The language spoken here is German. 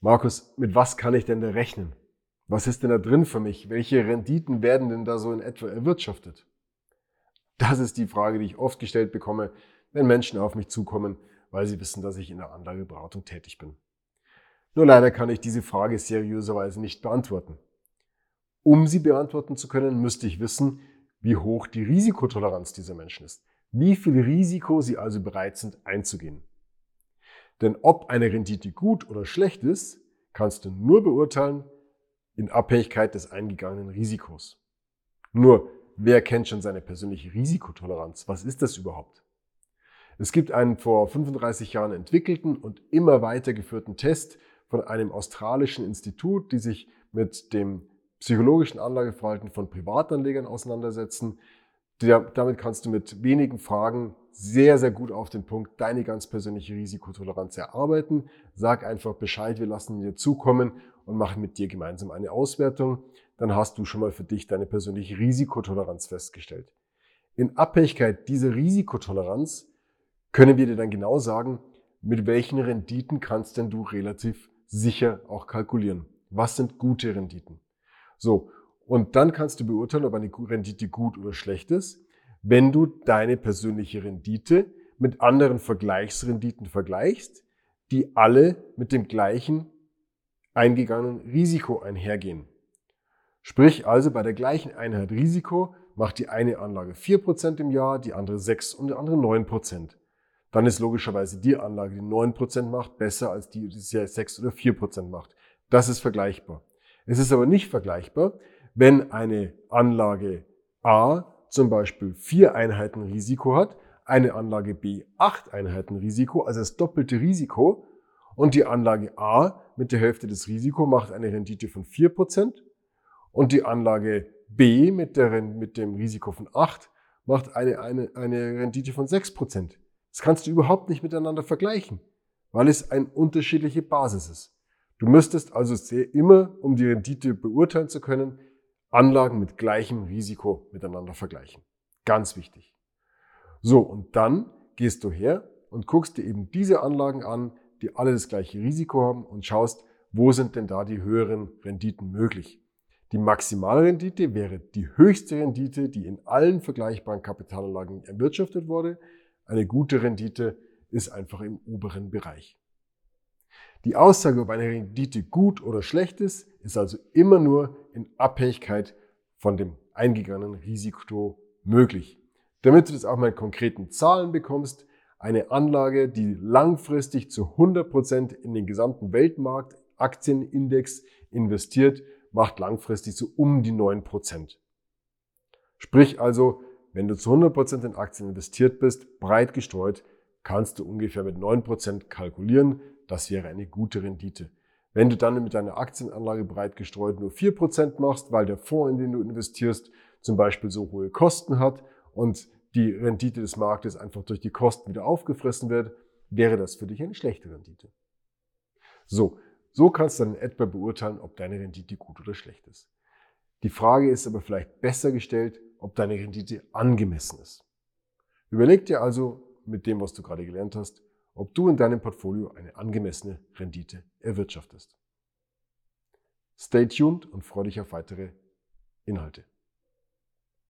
Markus, mit was kann ich denn da rechnen? Was ist denn da drin für mich? Welche Renditen werden denn da so in etwa erwirtschaftet? Das ist die Frage, die ich oft gestellt bekomme, wenn Menschen auf mich zukommen, weil sie wissen, dass ich in der Anlageberatung tätig bin. Nur leider kann ich diese Frage seriöserweise nicht beantworten. Um sie beantworten zu können, müsste ich wissen, wie hoch die Risikotoleranz dieser Menschen ist. Wie viel Risiko sie also bereit sind einzugehen. Denn ob eine Rendite gut oder schlecht ist, kannst du nur beurteilen in Abhängigkeit des eingegangenen Risikos. Nur, wer kennt schon seine persönliche Risikotoleranz? Was ist das überhaupt? Es gibt einen vor 35 Jahren entwickelten und immer weitergeführten Test von einem australischen Institut, die sich mit dem psychologischen Anlageverhalten von Privatanlegern auseinandersetzen. damit kannst du mit wenigen Fragen sehr, sehr gut auf den Punkt deine ganz persönliche Risikotoleranz erarbeiten. Sag einfach Bescheid, wir lassen dir zukommen und machen mit dir gemeinsam eine Auswertung. Dann hast du schon mal für dich deine persönliche Risikotoleranz festgestellt. In Abhängigkeit dieser Risikotoleranz können wir dir dann genau sagen, mit welchen Renditen kannst denn du relativ sicher auch kalkulieren. Was sind gute Renditen? So. Und dann kannst du beurteilen, ob eine Rendite gut oder schlecht ist wenn du deine persönliche Rendite mit anderen Vergleichsrenditen vergleichst, die alle mit dem gleichen eingegangenen Risiko einhergehen. Sprich also bei der gleichen Einheit Risiko macht die eine Anlage 4% im Jahr, die andere 6 und die andere 9%. Dann ist logischerweise die Anlage, die 9% macht, besser als die, die 6 oder 4% macht. Das ist vergleichbar. Es ist aber nicht vergleichbar, wenn eine Anlage A zum Beispiel vier Einheiten Risiko hat, eine Anlage B acht Einheiten Risiko, also das doppelte Risiko, und die Anlage A mit der Hälfte des Risiko macht eine Rendite von vier Prozent und die Anlage B mit, der, mit dem Risiko von acht macht eine, eine, eine Rendite von sechs Prozent. Das kannst du überhaupt nicht miteinander vergleichen, weil es eine unterschiedliche Basis ist. Du müsstest also sehr immer, um die Rendite beurteilen zu können, Anlagen mit gleichem Risiko miteinander vergleichen. Ganz wichtig. So, und dann gehst du her und guckst dir eben diese Anlagen an, die alle das gleiche Risiko haben und schaust, wo sind denn da die höheren Renditen möglich. Die Maximalrendite wäre die höchste Rendite, die in allen vergleichbaren Kapitalanlagen erwirtschaftet wurde. Eine gute Rendite ist einfach im oberen Bereich. Die Aussage, ob eine Rendite gut oder schlecht ist, ist also immer nur in Abhängigkeit von dem eingegangenen Risiko möglich. Damit du das auch mal in konkreten Zahlen bekommst, eine Anlage, die langfristig zu 100% in den gesamten Weltmarkt Aktienindex investiert, macht langfristig so um die 9%. Sprich also, wenn du zu 100% in Aktien investiert bist, breit gestreut, kannst du ungefähr mit 9% kalkulieren. Das wäre eine gute Rendite. Wenn du dann mit deiner Aktienanlage breit gestreut nur 4% machst, weil der Fonds, in den du investierst, zum Beispiel so hohe Kosten hat und die Rendite des Marktes einfach durch die Kosten wieder aufgefressen wird, wäre das für dich eine schlechte Rendite. So, so kannst du dann etwa beurteilen, ob deine Rendite gut oder schlecht ist. Die Frage ist aber vielleicht besser gestellt, ob deine Rendite angemessen ist. Überleg dir also mit dem, was du gerade gelernt hast, ob du in deinem Portfolio eine angemessene Rendite erwirtschaftest. Stay tuned und freue dich auf weitere Inhalte.